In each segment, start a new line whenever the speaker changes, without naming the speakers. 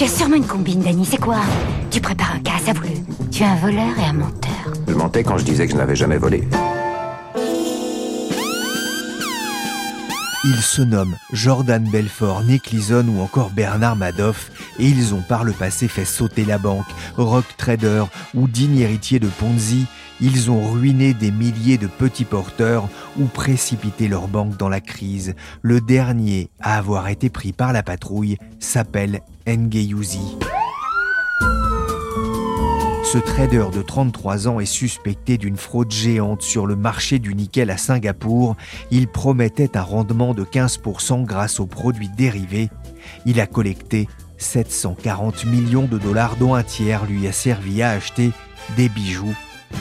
Tu as sûrement une combine, Danny, c'est quoi Tu prépares un cas, ça voulu. Tu es un voleur et un menteur.
Je mentais quand je disais que je n'avais jamais volé.
Ils se nomment Jordan Belfort, Nick Leeson ou encore Bernard Madoff et ils ont par le passé fait sauter la banque, rock trader ou digne héritier de Ponzi. Ils ont ruiné des milliers de petits porteurs ou précipité leur banque dans la crise. Le dernier à avoir été pris par la patrouille s'appelle Ngeyuzi. Ce trader de 33 ans est suspecté d'une fraude géante sur le marché du nickel à Singapour. Il promettait un rendement de 15% grâce aux produits dérivés. Il a collecté 740 millions de dollars dont un tiers lui a servi à acheter des bijoux,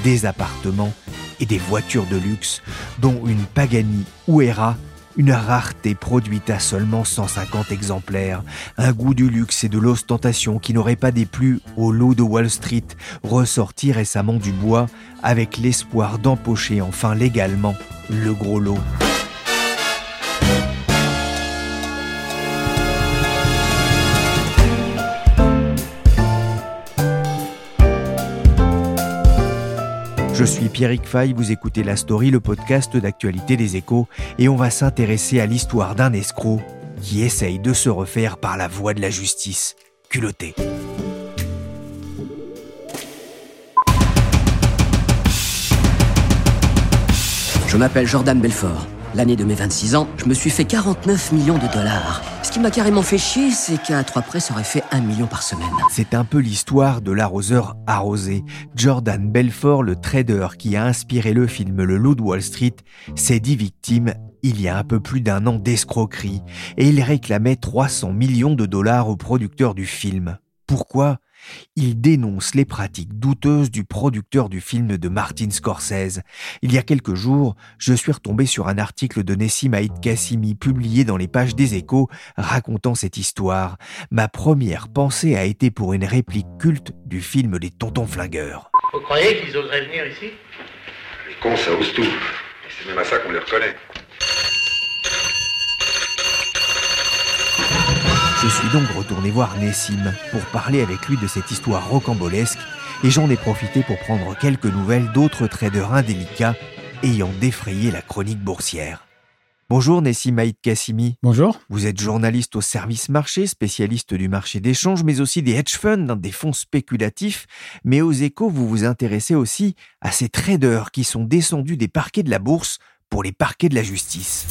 des appartements et des voitures de luxe, dont une Pagani Huera une rareté produite à seulement 150 exemplaires, un goût du luxe et de l'ostentation qui n'aurait pas déplu au lot de Wall Street, ressorti récemment du bois avec l'espoir d'empocher enfin légalement le gros lot. Je suis Pierrick Fay, vous écoutez La Story, le podcast d'actualité des échos, et on va s'intéresser à l'histoire d'un escroc qui essaye de se refaire par la voie de la justice. Culotté.
Je m'appelle Jordan Belfort. L'année de mes 26 ans, je me suis fait 49 millions de dollars. Ce qui m'a carrément fait chier, c'est qu'à trois près, ça aurait fait un million par semaine.
C'est un peu l'histoire de l'arroseur arrosé. Jordan Belfort, le trader qui a inspiré le film Le Loup de Wall Street, s'est dit victime il y a un peu plus d'un an d'escroquerie et il réclamait 300 millions de dollars au producteur du film. Pourquoi? Il dénonce les pratiques douteuses du producteur du film de Martin Scorsese. Il y a quelques jours, je suis retombé sur un article de Nessim Haït Kassimi publié dans les pages des échos racontant cette histoire. Ma première pensée a été pour une réplique culte du film Les Tontons Flingueurs.
Vous croyez qu'ils oseraient venir ici?
Les cons, ça ose tout. Et c'est même à ça qu'on les reconnaît.
Je suis donc retourné voir Nessim pour parler avec lui de cette histoire rocambolesque et j'en ai profité pour prendre quelques nouvelles d'autres traders indélicats ayant défrayé la chronique boursière. Bonjour Nessim Haït Kassimi.
Bonjour.
Vous êtes journaliste au service marché, spécialiste du marché d'échange, mais aussi des hedge funds, des fonds spéculatifs. Mais aux échos, vous vous intéressez aussi à ces traders qui sont descendus des parquets de la bourse pour les parquets de la justice.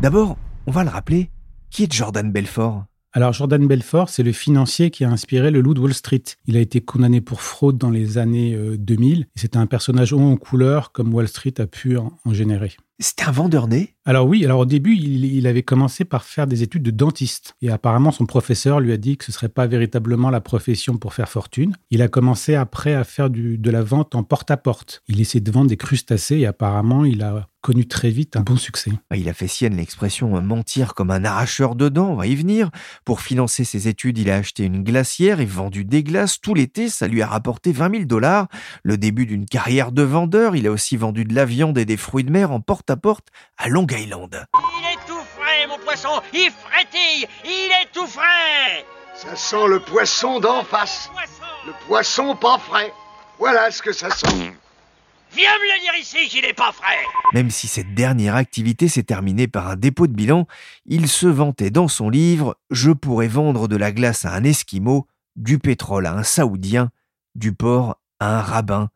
D'abord, on va le rappeler, qui est Jordan Belfort?
Alors Jordan Belfort, c'est le financier qui a inspiré le loup de Wall Street. Il a été condamné pour fraude dans les années 2000 et c'était un personnage haut en couleur comme Wall Street a pu en générer.
C'était un vendeur né?
Alors oui, alors au début, il, il, avait commencé par faire des études de dentiste. Et apparemment, son professeur lui a dit que ce ne serait pas véritablement la profession pour faire fortune. Il a commencé après à faire du, de la vente en porte-à-porte. Il essayait de vendre des crustacés et apparemment, il a connu très vite un bon succès.
Il a fait sienne l'expression mentir comme un arracheur de dents, on va y venir. Pour financer ses études, il a acheté une glacière et vendu des glaces tout l'été. Ça lui a rapporté 20 000 dollars. Le début d'une carrière de vendeur. Il a aussi vendu de la viande et des fruits de mer en porte-à-porte à Long Island.
Il est tout frais, mon poisson Il frétille Il est tout frais
Ça sent le poisson d'en face. Le poisson pas frais. Voilà ce que ça sent.
Viens me le dire ici qu'il n'est pas frais
Même si cette dernière activité s'est terminée par un dépôt de bilan, il se vantait dans son livre « Je pourrais vendre de la glace à un Esquimau, du pétrole à un Saoudien, du porc à un rabbin ».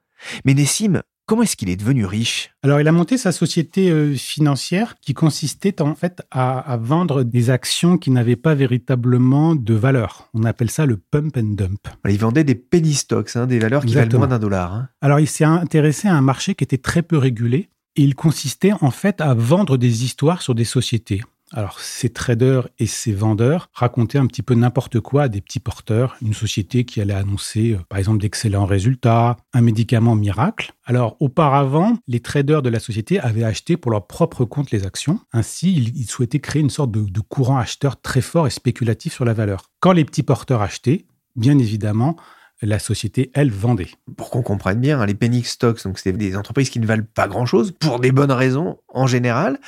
Mais Nessim, comment est-ce qu'il est devenu riche?
Alors, il a monté sa société euh, financière qui consistait en fait à, à vendre des actions qui n'avaient pas véritablement de valeur. On appelle ça le pump and dump.
Il vendait des penny stocks, hein, des valeurs qui
Exactement.
valent moins d'un dollar. hein.
Alors, il s'est intéressé à un marché qui était très peu régulé. Et il consistait en fait à vendre des histoires sur des sociétés. Alors, ces traders et ces vendeurs racontaient un petit peu n'importe quoi à des petits porteurs, une société qui allait annoncer, euh, par exemple, d'excellents résultats, un médicament miracle. Alors, auparavant, les traders de la société avaient acheté pour leur propre compte les actions. Ainsi, ils, souhaitaient créer une sorte de, de courant acheteur très fort et spéculatif sur la valeur. Quand les petits porteurs achetaient, bien évidemment, la société, elle, vendait.
Pour qu'on comprenne bien, hein, les penny stocks, donc c'était des entreprises qui ne valent pas grand-chose, pour des bonnes raisons en général.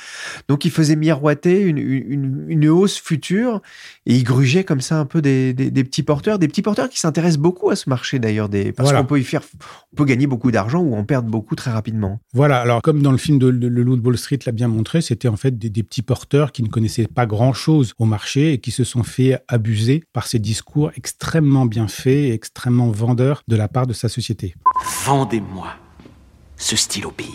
Donc ils faisaient miroiter une, hausse future et ils grugeaient comme ça un peu des, petits porteurs, des petits porteurs qui s'intéressent beaucoup à ce marché d'ailleurs, parce qu'on peut y faire, on peut gagner beaucoup d'argent ou en perdre beaucoup très rapidement.
Voilà, alors comme dans le film de Le Loup de Wall Street l'a bien montré, c'était en fait des, des petits porteurs qui ne connaissaient pas grand-chose au marché et qui se sont fait abuser par ces discours extrêmement bien faits et vendeur de la part de sa société.
Vendez-moi ce stylo bille.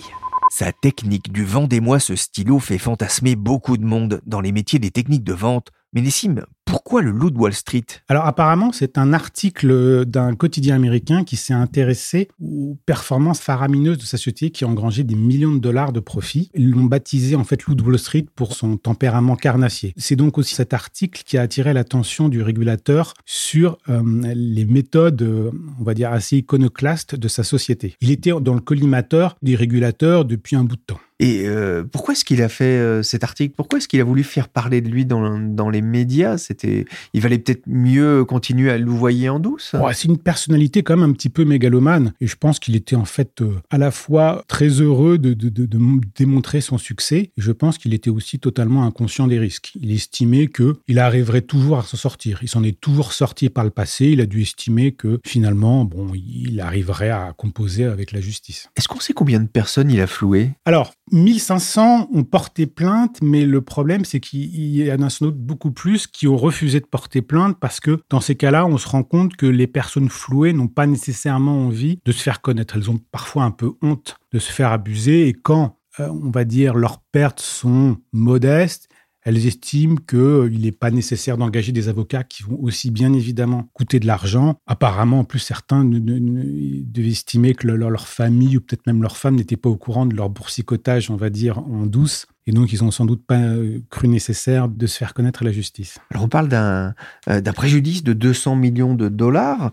Sa technique du vendez-moi ce stylo fait fantasmer beaucoup de monde dans les métiers des techniques de vente. Mais Nessim, pourquoi le loup de Wall Street?
Alors apparemment, c'est un article d'un quotidien américain qui s'est intéressé aux performances faramineuses de sa société qui a engrangé des millions de dollars de profits. Ils l'ont baptisé en fait loup de Wall Street pour son tempérament carnassier. C'est donc aussi cet article qui a attiré l'attention du régulateur sur euh, les méthodes, euh, on va dire, assez iconoclastes de sa société. Il était dans le collimateur des régulateurs depuis un bout de temps.
Et euh, pourquoi est-ce qu'il a fait cet article? Pourquoi est-ce qu'il a voulu faire parler de lui dans, dans les médias? C'était, il valait peut-être mieux continuer à louvoyer en douce.
c'est une personnalité quand même un petit peu mégalomane, et je pense qu'il était en fait euh, à la fois très heureux de, de, de, de, démontrer son succès, et je pense qu'il était aussi totalement inconscient des risques. Il estimait que il arriverait toujours à s'en sortir. Il s'en est toujours sorti par le passé. Il a dû estimer que finalement, bon, il arriverait à composer avec la justice.
Est-ce qu'on sait combien de personnes il a floué
Alors, 1500 ont porté plainte, mais le problème, c'est qu'il y en a sans doute beaucoup plus qui ont refusé de porter plainte parce que dans ces cas-là, on se rend compte que les personnes flouées n'ont pas nécessairement envie de se faire connaître. Elles ont parfois un peu honte de se faire abuser et quand, euh, on va dire, leurs pertes sont modestes, elles estiment qu'il euh, n'est pas nécessaire d'engager des avocats qui vont aussi bien évidemment coûter de l'argent. Apparemment, en plus, certains devaient estimer que leur, famille ou peut-être même leur femme n'était pas au courant de leur boursicotage, on va dire, en douce. Et donc, ils n'ont sans doute pas euh, cru nécessaire de se faire connaître à la justice.
Alors, on parle d'un euh, préjudice de 200 millions de dollars.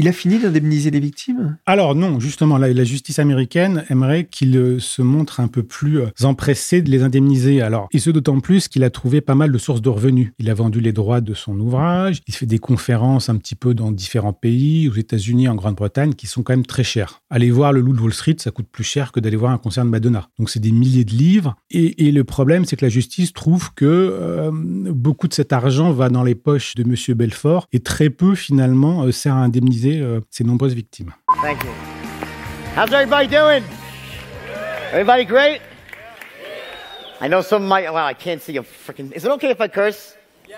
Il a fini d'indemniser les victimes?
Alors non, justement, la, justice américaine aimerait qu'il euh, se montre un peu plus euh, empressé de les indemniser. Alors, et ce d'autant plus qu'il a trouvé pas mal de sources de revenus. Il a vendu les droits de son ouvrage, il fait des conférences un petit peu dans différents pays, aux États-Unis, en Grande-Bretagne, qui sont quand même très chères. Aller voir le Loup de Wall Street, ça coûte plus cher que d'aller voir un concert de Madonna. Donc c'est des milliers de livres. Et, le problème, c'est que la justice trouve que euh, beaucoup de cet argent va dans les poches de Monsieur Belfort et très peu finalement sert à indemniser euh, ces nombreuses victimes. Thank you. How's everybody doing? Everybody great? I know some might. Well, I can't see a freaking. Is it okay if I curse? Yeah.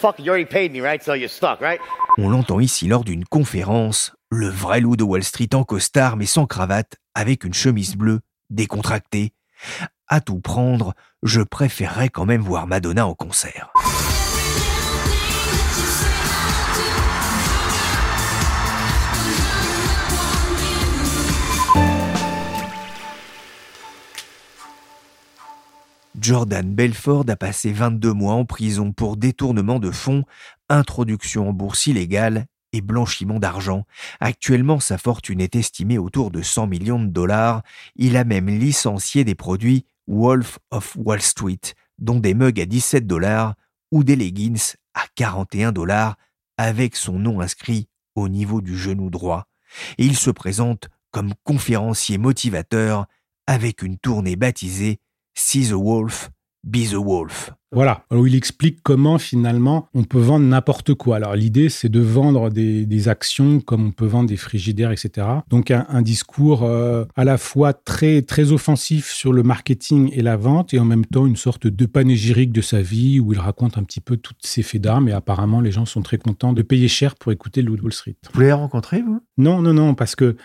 Fuck, you already paid me, right? So you're stuck, right?
On l'entend ici lors d'une conférence, le vrai loup de Wall Street en costard mais sans cravate, avec une chemise bleue, décontractée. À tout prendre, je préférerais quand même voir Madonna en concert. Jordan Belford a passé 22 mois en prison pour détournement de fonds, introduction en bourse illégale et blanchiment d'argent. Actuellement, sa fortune est estimée autour de 100 millions de dollars. Il a même licencié des produits Wolf of Wall Street, dont des mugs à 17 dollars ou des leggings à 41 dollars avec son nom inscrit au niveau du genou droit. Et il se présente comme conférencier motivateur avec une tournée baptisée See the Wolf, Be the Wolf.
Voilà, où il explique comment finalement on peut vendre n'importe quoi. Alors l'idée c'est de vendre des, actions comme on peut vendre des frigidaires, etc. Donc un, discours euh, à la fois très très offensif sur le marketing et la vente et en même temps une sorte de panégyrique de sa vie où il raconte un petit peu toutes ses faits d'armes et apparemment les gens sont très contents de payer cher pour écouter le Wall Street.
Vous l'avez rencontré vous?
Non, non, non, parce que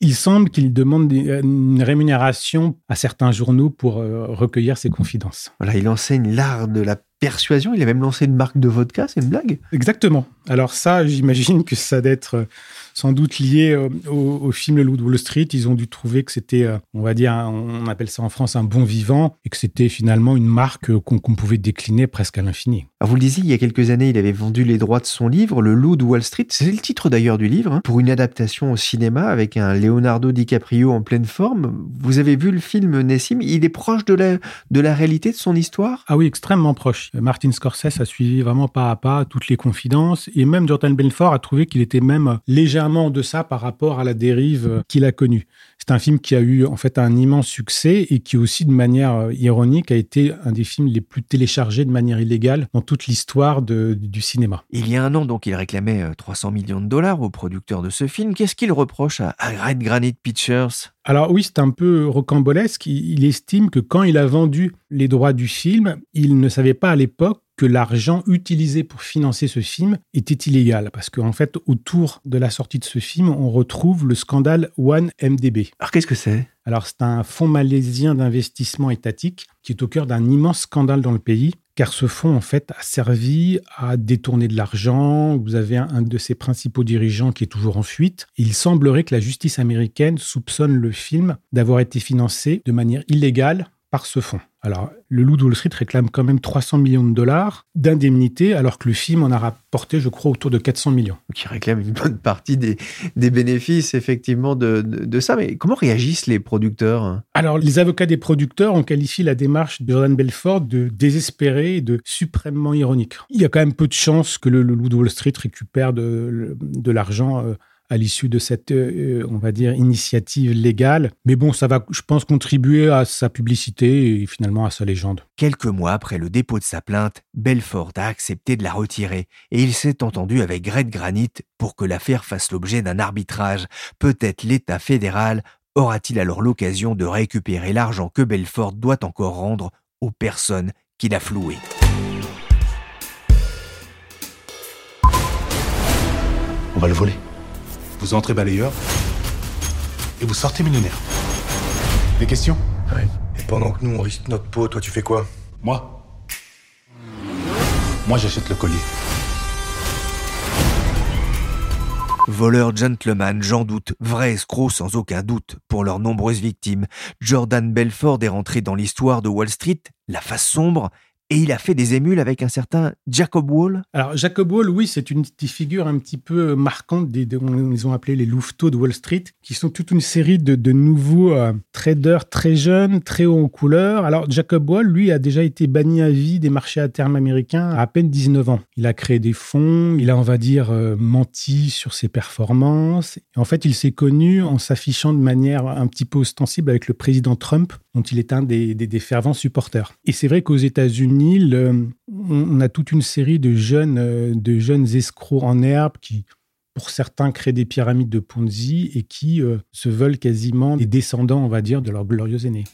il semble qu'il demande une rémunération à certains journaux pour euh, recueillir ses confidences.
Voilà, il enseigne l'art de la persuasion. Il a même lancé une marque de vodka, c'est une blague?
Exactement. Alors ça, j'imagine que ça doit être sans doute lié euh, au, film Le Loup de Wall Street. Ils ont dû trouver que c'était, euh, on va dire, on appelle ça en France un bon vivant, et que c'était finalement une marque qu'on pouvait décliner presque à l'infini.
vous le disiez, il y a quelques années, il avait vendu les droits de son livre, Le Loup de Wall Street. C'est le titre d'ailleurs du livre, hein, pour une adaptation au cinéma avec un Leonardo DiCaprio en pleine forme. Vous avez vu le film Nessim? Il est proche de la, de la réalité de son histoire?
Ah oui, extrêmement proche. Martin Scorsese a suivi vraiment pas à pas toutes les confidences, et même Jordan Belfort a trouvé qu'il était même légèrement de ça par rapport à la dérive qu'il a connue. C'est un film qui a eu en fait un immense succès et qui aussi de manière euh, ironique a été un des films les plus téléchargés de manière illégale dans toute l'histoire du cinéma.
Il y a un an donc il réclamait 300 euh, millions de dollars au producteur de ce film. Qu'est-ce qu'il reproche à, Red Granite Pictures?
Alors oui, c'est un peu rocambolesque. Il estime que quand il a vendu les droits du film, il ne savait pas à l'époque que l'argent utilisé pour financer ce film était illégal. Parce qu'en fait, autour de la sortie de ce film, on retrouve le scandale OneMDB.
Alors qu'est-ce que c'est?
Alors c'est un fonds malaisien d'investissement étatique qui est au cœur d'un immense scandale dans le pays car ce fonds, en fait, a servi à détourner de l'argent. Vous avez un, de ses principaux dirigeants qui est toujours en fuite. Il semblerait que la justice américaine soupçonne le film d'avoir été financé de manière illégale par ce fonds. Alors, le Loup de Wall Street réclame quand même 300 millions de dollars d'indemnité, alors que le film en a rapporté, je crois, autour de 400 millions.
Qui réclame une bonne partie des, bénéfices, effectivement, de, de, ça. Mais comment réagissent les producteurs
Alors, les avocats des producteurs ont qualifié la démarche de Jordan Belfort de désespérée et de suprêmement ironique. Il y a quand même peu de chances que le, Loup de Wall Street récupère de, de l'argent euh, à l'issue de cette, euh, on va dire, initiative légale. Mais bon, ça va, je pense, contribuer à sa publicité et finalement à sa légende.
Quelques mois après le dépôt de sa plainte, Belfort a accepté de la retirer et il s'est entendu avec Greg Granite pour que l'affaire fasse l'objet d'un arbitrage. Peut-être l'État fédéral aura-t-il alors l'occasion de récupérer l'argent que Belfort doit encore rendre aux personnes qu'il a flouées.
On va le voler vous entrez balayeur et vous sortez millionnaire. Des questions
Ouais. Et pendant que nous, on risque notre peau, toi, tu fais quoi?
Moi? Moi, j'achète le collier.
Voleur gentleman, j'en doute, vrai escroc sans aucun doute, pour leurs nombreuses victimes. Jordan Belfort est rentré dans l'histoire de Wall Street, la face sombre, et il a fait des émules avec un certain Jacob Wall.
Alors Jacob Wall, oui, c'est une figure un petit peu marquante, des, on, ils ont appelé les louveteaux de Wall Street, qui sont toute une série de, nouveaux euh, traders très jeunes, très hauts en couleur. Alors Jacob Wall, lui, a déjà été banni à vie des marchés à terme américains à à peine 19 ans. Il a créé des fonds, il a, on va dire, euh, menti sur ses performances. en fait, il s'est connu en s'affichant de manière un petit peu ostensible avec le président Trump, dont il est un des, fervents supporters. Et c'est vrai qu'aux États-Unis, on a toute une série de jeunes, euh, de jeunes escrocs en herbe qui, pour certains, créent des pyramides de Ponzi et qui euh, se veulent quasiment des descendants, on va dire, de leurs glorieux aînés.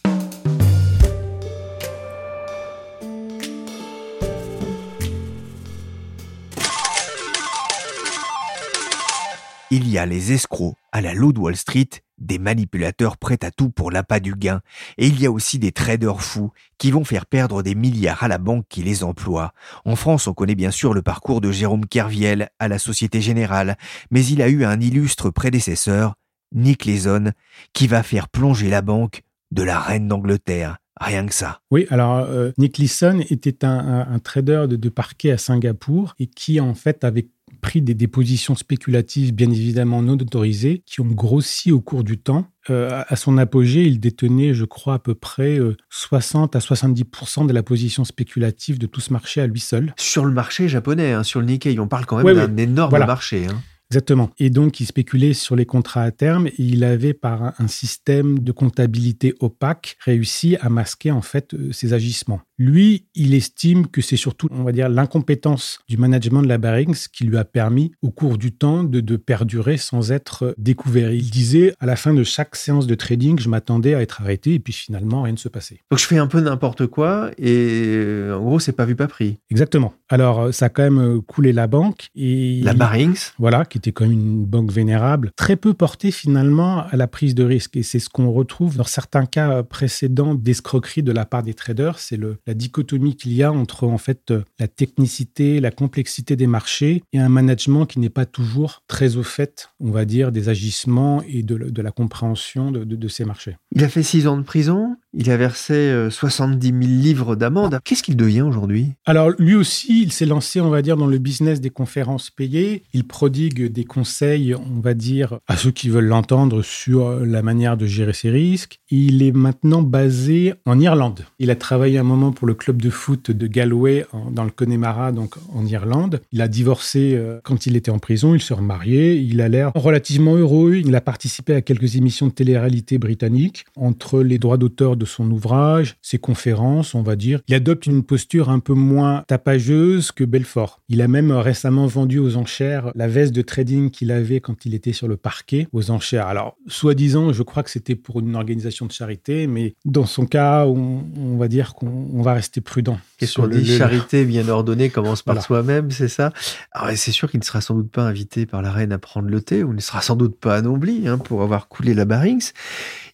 Il y a les escrocs à la Low Wall Street des manipulateurs prêts à tout pour l'appât du gain, et il y a aussi des traders fous qui vont faire perdre des milliards à la banque qui les emploie. En France, on connaît bien sûr le parcours de Jérôme Kerviel à la Société Générale, mais il a eu un illustre prédécesseur, Nick Leeson, qui va faire plonger la banque de la reine d'Angleterre. Rien que ça.
Oui, alors euh, Nick Leeson était un, trader de, de, parquet à Singapour et qui en fait avait pris des dépositions spéculatives bien évidemment non autorisées qui ont grossi au cours du temps. Euh, à son apogée, il détenait, je crois, à peu près 60 euh, à 70% de la position spéculative de tout ce marché à lui seul.
Sur le marché japonais, hein, sur le Nikkei, on parle quand même d'un énorme marché. Hein.
Exactement. Et donc, il spéculait sur les contrats à terme et il avait, par un système de comptabilité opaque, réussi à masquer en fait euh, ses agissements. Lui, il estime que c'est surtout, on va dire, l'incompétence du management de la Barings qui lui a permis, au cours du temps, de, de, perdurer sans être découvert. Il disait, à la fin de chaque séance de trading, je m'attendais à être arrêté et puis finalement, rien ne se passait.
Donc, je fais un peu n'importe quoi et euh, en gros, c'est pas vu, pas pris.
Exactement. Alors, euh, ça a quand même coulé la banque et...
La Barings?
Voilà, qui était quand même une banque vénérable, très peu porté finalement à la prise de risque. Et c'est ce qu'on retrouve dans certains cas précédents d'escroquerie de la part des traders. C'est la dichotomie qu'il y a entre en fait la technicité, la complexité des marchés et un management qui n'est pas toujours très au fait, on va dire, des agissements et de, la compréhension de, de ces marchés.
Il a fait six ans de prison. Il a versé 70 euh, 000 livres d'amende. Qu'est-ce qu'il devient aujourd'hui?
Alors, lui aussi, il s'est lancé, on va dire, dans le business des conférences payées. Il prodigue des conseils, on va dire, à ceux qui veulent l'entendre sur la manière de gérer ses risques. Il est maintenant basé en Irlande. Il a travaillé un moment pour le club de foot de Galway, dans le Connemara, donc en Irlande. Il a divorcé euh, quand il était en prison. Il s'est remarié. Il a l'air relativement heureux. Il a participé à quelques émissions de télé-réalité britanniques. Entre les droits d'auteur de son ouvrage, ses conférences, on va dire. Il adopte une posture un peu moins tapageuse que Belfort. Il a même récemment vendu aux enchères la veste de trading qu'il avait quand il était sur le parquet aux enchères. Alors, soi-disant, je crois que c'était pour une organisation de charité, mais dans son cas, on, va dire qu'on va rester prudent.
Et sur dit charité bien ordonnée commence par soi-même, c'est ça? Alors, c'est sûr qu'il ne sera sans doute pas invité par la reine à prendre le thé, ou ne sera sans doute pas anobli hein, pour avoir coulé la Barings.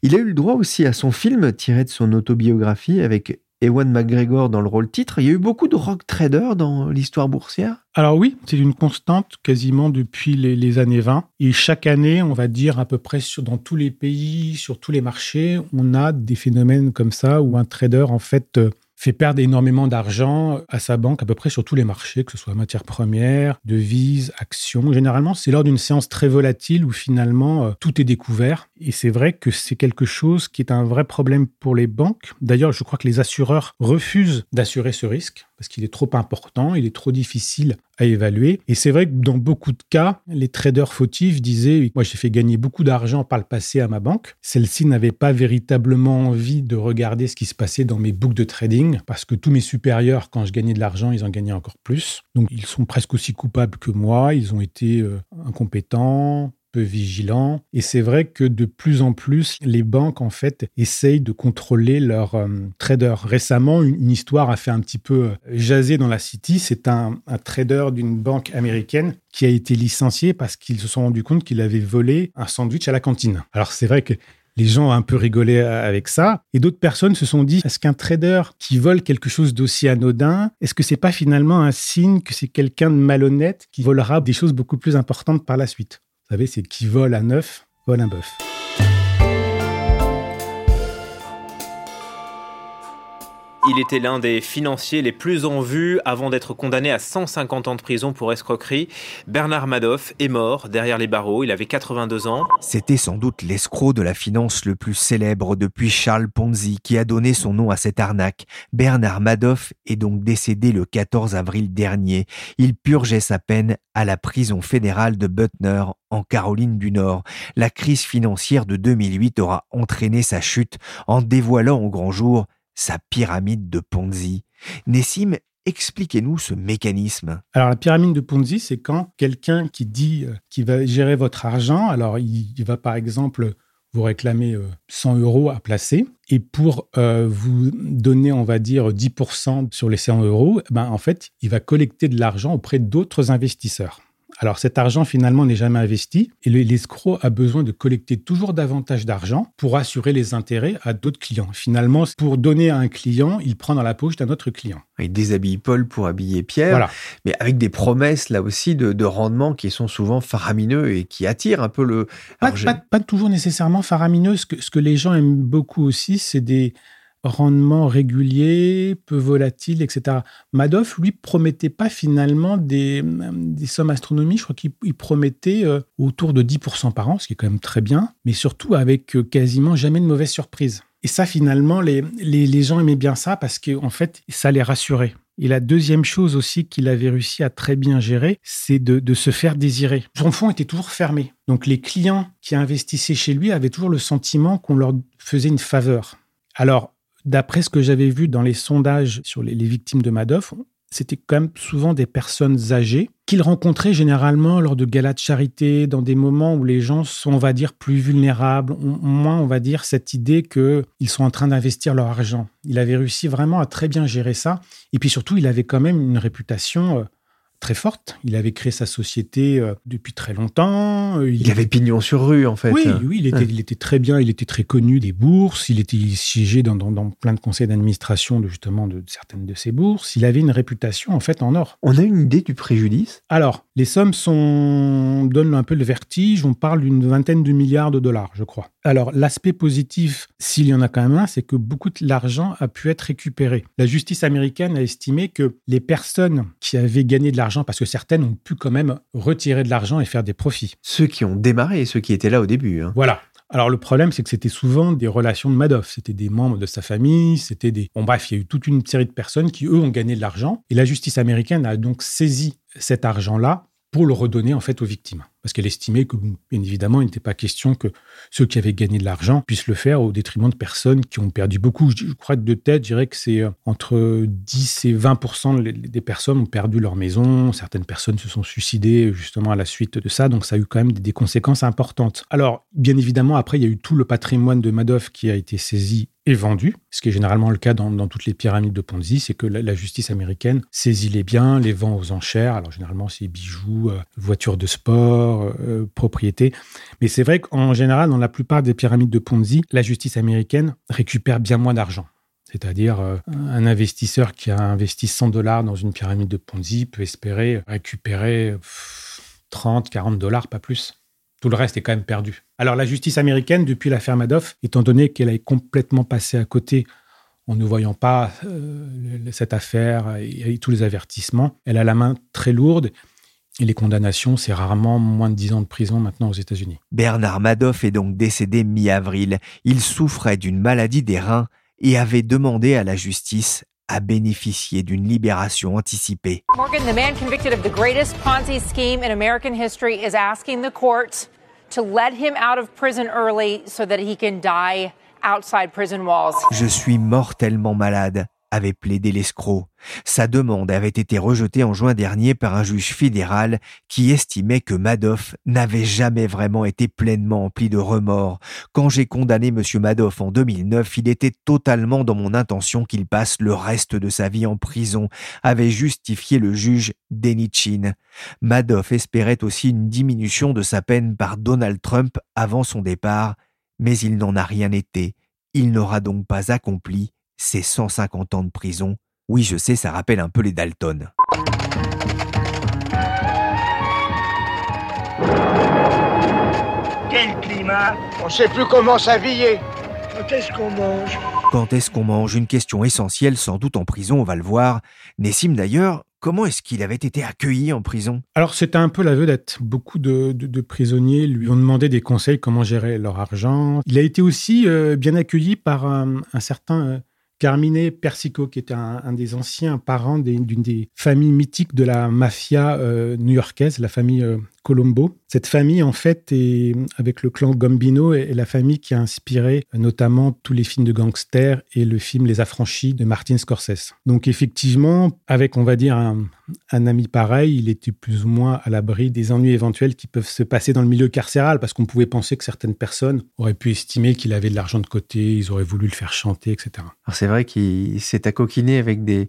Il a eu le droit aussi à son film tiré de son autobiographie avec Ewan McGregor dans le rôle titre. Il y a eu beaucoup de rock traders dans l'histoire boursière
alors oui, c'est une constante quasiment depuis les, années 20. Et chaque année, on va dire à peu près dans tous les pays, sur tous les marchés, on a des phénomènes comme ça où un trader en fait euh, fait perdre énormément d'argent à sa banque à peu près sur tous les marchés, que ce soit matières premières, devises, actions. Généralement, c'est lors d'une séance très volatile où finalement euh, tout est découvert. Et c'est vrai que c'est quelque chose qui est un vrai problème pour les banques. D'ailleurs, je crois que les assureurs refusent d'assurer ce risque parce qu'il est trop important, il est trop difficile à évaluer. Et c'est vrai que dans beaucoup de cas, les traders fautifs disaient, moi j'ai fait gagner beaucoup d'argent par le passé à ma banque. Celle-ci n'avait pas véritablement envie de regarder ce qui se passait dans mes books de trading, parce que tous mes supérieurs, quand je gagnais de l'argent, ils en gagnaient encore plus. Donc ils sont presque aussi coupables que moi, ils ont été euh, incompétents, peu vigilants. Et c'est vrai que de plus en plus, les banques, en fait, essayent de contrôler leurs euh, traders. Récemment, une, histoire a fait un petit peu euh, jaser dans la City. C'est un, trader d'une banque américaine qui a été licencié parce qu'ils se sont rendus compte qu'il avait volé un sandwich à la cantine. Alors c'est vrai que les gens ont un peu rigolé euh, avec ça. Et d'autres personnes se sont dit, est-ce qu'un trader qui vole quelque chose d'aussi anodin, est-ce que c'est pas finalement un signe que c'est quelqu'un de malhonnête qui volera des choses beaucoup plus importantes par la suite? Savez, c'est qui vole à neuf, vole un bœuf.
Il était l'un des financiers les plus en vue avant d'être condamné à 150 ans de prison pour escroquerie. Bernard Madoff est mort derrière les barreaux. Il avait 82 ans.
C'était sans doute l'escroc de la finance le plus célèbre depuis Charles Ponzi qui a donné son nom à cette arnaque. Bernard Madoff est donc décédé le 14 avril dernier. Il purgeait sa peine à la prison fédérale de Butner en Caroline du Nord. La crise financière de 2008 aura entraîné sa chute en dévoilant au grand jour sa pyramide de Ponzi. Nessim, expliquez-nous ce mécanisme.
Alors la pyramide de Ponzi, c'est quand quelqu'un qui dit euh, qu'il va gérer votre argent, alors il, va par exemple vous réclamer 100 euh, euros à placer, et pour euh, vous donner, on va dire, 10% sur les 100 euros, ben, en fait, il va collecter de l'argent auprès d'autres investisseurs. Alors cet argent finalement n'est jamais investi et l'escroc a besoin de collecter toujours davantage d'argent pour assurer les intérêts à d'autres clients. Finalement, pour donner à un client, il prend dans la poche d'un autre client.
Il déshabille Paul pour habiller Pierre, mais avec des promesses là aussi de, rendement qui sont souvent faramineux et qui attirent un peu le...
Pas, toujours nécessairement faramineux. ce que les gens aiment beaucoup aussi, c'est des rendement régulier, peu volatile, etc. Madoff, lui, promettait pas finalement des, sommes astronomiques. Je crois qu'il promettait euh, autour de 10% par an, ce qui est quand même très bien, mais surtout avec euh, quasiment jamais de mauvaises surprises. Et ça, finalement, les, les, gens aimaient bien ça parce qu'en en fait, ça les rassurait. Et la deuxième chose aussi qu'il avait réussi à très bien gérer, c'est de, de, se faire désirer. Son fonds était toujours fermé. Donc les clients qui investissaient chez lui avaient toujours le sentiment qu'on leur faisait une faveur. Alors, D'après ce que j'avais vu dans les sondages sur les, victimes de Madoff, c'était quand même souvent des personnes âgées qu'il rencontrait généralement lors de galas de charité, dans des moments où les gens sont, on va dire, plus vulnérables, moins, on va dire, cette idée qu'ils sont en train d'investir leur argent. Il avait réussi vraiment à très bien gérer ça. Et puis surtout, il avait quand même une réputation euh, très forte. Il avait créé sa société euh, depuis très longtemps.
Euh, il, avait pignon sur rue, en fait.
Oui, oui il, était, il était très bien. Il était très connu des bourses. Il était siégé dans, dans, plein de conseils d'administration de justement de, certaines de ces bourses. Il avait une réputation en fait en or.
On a une idée du préjudice?
Alors, les sommes sont donnent un peu le vertige. On parle d'une vingtaine de milliards de dollars, je crois. Alors, l'aspect positif, s'il y en a quand même un, c'est que beaucoup de l'argent a pu être récupéré. La justice américaine a estimé que les personnes qui avaient gagné de l'argent, parce que certaines ont pu quand même retirer de l'argent et faire des profits.
Ceux qui ont démarré ceux qui étaient là au début. Hein.
Voilà. Alors le problème, c'est que c'était souvent des relations de Madoff. C'était des membres de sa famille, c'était des... Bon bref, il y a eu toute une série de personnes qui, eux, ont gagné de l'argent. Et la justice américaine a donc saisi cet argent-là pour le redonner en fait aux victimes. Parce qu'elle estimait que, bien évidemment, il n'était pas question que ceux qui avaient gagné de l'argent puissent le faire au détriment de personnes qui ont perdu beaucoup. Je, crois que de tête, je dirais que c'est euh, entre 10 et 20 des personnes ont perdu leur maison. Certaines personnes se sont suicidées justement à la suite de ça. Donc ça a eu quand même des conséquences importantes. Alors, bien évidemment, après, il y a eu tout le patrimoine de Madoff qui a été saisi et vendu, ce qui est généralement le cas dans, toutes les pyramides de Ponzi, c'est que la, justice américaine saisit les biens, les vend aux enchères. Alors généralement, c'est bijoux, euh, voitures de sport, euh, propriétés. Mais c'est vrai qu'en général, dans la plupart des pyramides de Ponzi, la justice américaine récupère bien moins d'argent. C'est-à-dire, euh, un investisseur qui a investi 100 dollars dans une pyramide de Ponzi peut espérer récupérer 30, 40 dollars, pas plus. Tout le reste est quand même perdu. Alors la justice américaine, depuis l'affaire Madoff, étant donné qu'elle a complètement passé à côté en ne voyant pas euh, cette affaire et, tous les avertissements, elle a la main très lourde et les condamnations, c'est rarement moins de 10 ans de prison maintenant aux États-Unis.
Bernard Madoff est donc décédé mi-avril. Il souffrait d'une maladie des reins et avait demandé à la justice à bénéficier d'une libération anticipée.
Morgan, the man convicted of the greatest Ponzi scheme in American history, is asking the court to let him out of prison early so that he can die outside prison walls.
Je suis mortellement malade avait plaidé l'escroc. Sa demande avait été rejetée en juin dernier par un juge fédéral qui estimait que Madoff n'avait jamais vraiment été pleinement empli de remords. Quand j'ai condamné M. Madoff en 2009, il était totalement dans mon intention qu'il passe le reste de sa vie en prison, avait justifié le juge Denichin. Madoff espérait aussi une diminution de sa peine par Donald Trump avant son départ, mais il n'en a rien été. Il n'aura donc pas accompli c'est 150 ans de prison. Oui, je sais, ça rappelle un peu les Dalton.
Quel climat? On sait plus comment s'habiller. Quand est-ce qu'on mange?
Quand est-ce qu'on mange? Une question essentielle, sans doute en prison, on va le voir. Nessim d'ailleurs, Comment est-ce qu'il avait été accueilli en prison?
Alors, c'était un peu la vedette. Beaucoup de, prisonniers lui ont demandé des conseils comment gérer leur argent. Il a été aussi euh, bien accueilli par un, certain euh, Carmine Persico, qui était un, des anciens parents d'une des, familles mythiques de la mafia euh, new-yorkaise, la famille euh, Colombo. Cette famille, en fait, est, avec le clan Gambino, est, la famille qui a inspiré euh, notamment tous les films de gangsters et le film Les Affranchis de Martin Scorsese. Donc, effectivement, avec, on va dire, un, ami pareil, il était plus ou moins à l'abri des ennuis éventuels qui peuvent se passer dans le milieu carcéral, parce qu'on pouvait penser que certaines personnes auraient pu estimer qu'il avait de l'argent de côté, ils auraient voulu le faire chanter, etc.
Alors, vrai qu'il s'est accoquiné avec des,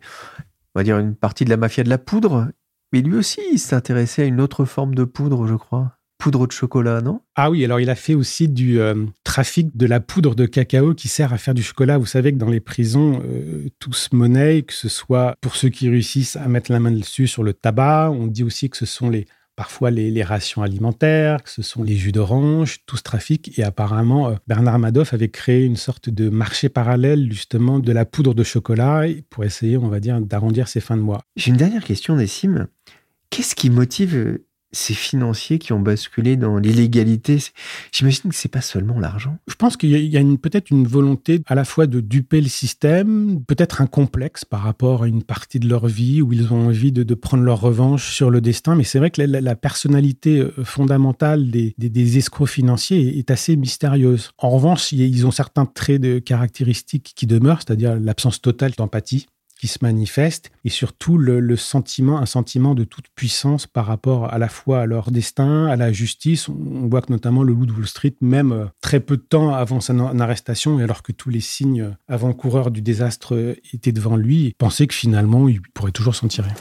on va dire, une partie de la mafia de la poudre. Mais lui aussi, il s'intéressait à une autre forme de poudre, je crois. Poudre de chocolat, non?
Ah oui, alors il a fait aussi du euh, trafic de la poudre de cacao qui sert à faire du chocolat. Vous savez que dans les prisons, euh, tout que ce soit pour ceux qui réussissent à mettre la main dessus sur le tabac. On dit aussi que ce sont les parfois les, rations alimentaires, ce sont les jus d'orange, tout ce trafic. Et apparemment, euh, Bernard Madoff avait créé une sorte de marché parallèle justement de la poudre de chocolat pour essayer, on va dire, d'arrondir ses fins de mois.
J'ai une dernière question, Nessim. Qu'est-ce qui motive ces financiers qui ont basculé dans l'illégalité, j'imagine que c'est pas seulement l'argent.
Je pense qu'il y a, peut-être une volonté à la fois de duper le système, peut-être un complexe par rapport à une partie de leur vie où ils ont envie de, prendre leur revanche sur le destin. Mais c'est vrai que la, personnalité euh, fondamentale des, des, escrocs financiers est assez mystérieuse. En revanche, ils ont certains traits de caractéristiques qui demeurent, c'est-à-dire l'absence totale d'empathie qui se manifeste et surtout le, sentiment, un sentiment de toute puissance par rapport à la fois à leur destin, à la justice. On voit que notamment le loup de Wall Street, même euh, très peu de temps avant son arrestation, et alors que tous les signes avant-coureurs du désastre étaient devant lui, pensait que finalement il pourrait toujours s'en tirer.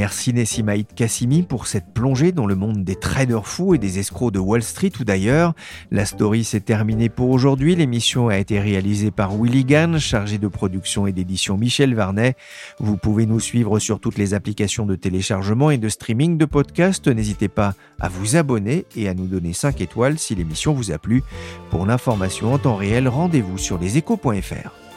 Merci Nessimaïd Kassimi pour cette plongée dans le monde des traders fous et des escrocs de Wall Street ou d'ailleurs. La story s'est terminée pour aujourd'hui. L'émission a été réalisée par Willy Gann, chargé de production et d'édition Michel Varnet. Vous pouvez nous suivre sur toutes les applications de téléchargement et de streaming de podcasts. N'hésitez pas à vous abonner et à nous donner 5 étoiles si l'émission vous a plu. Pour l'information en temps réel, rendez-vous sur leséchos.fr.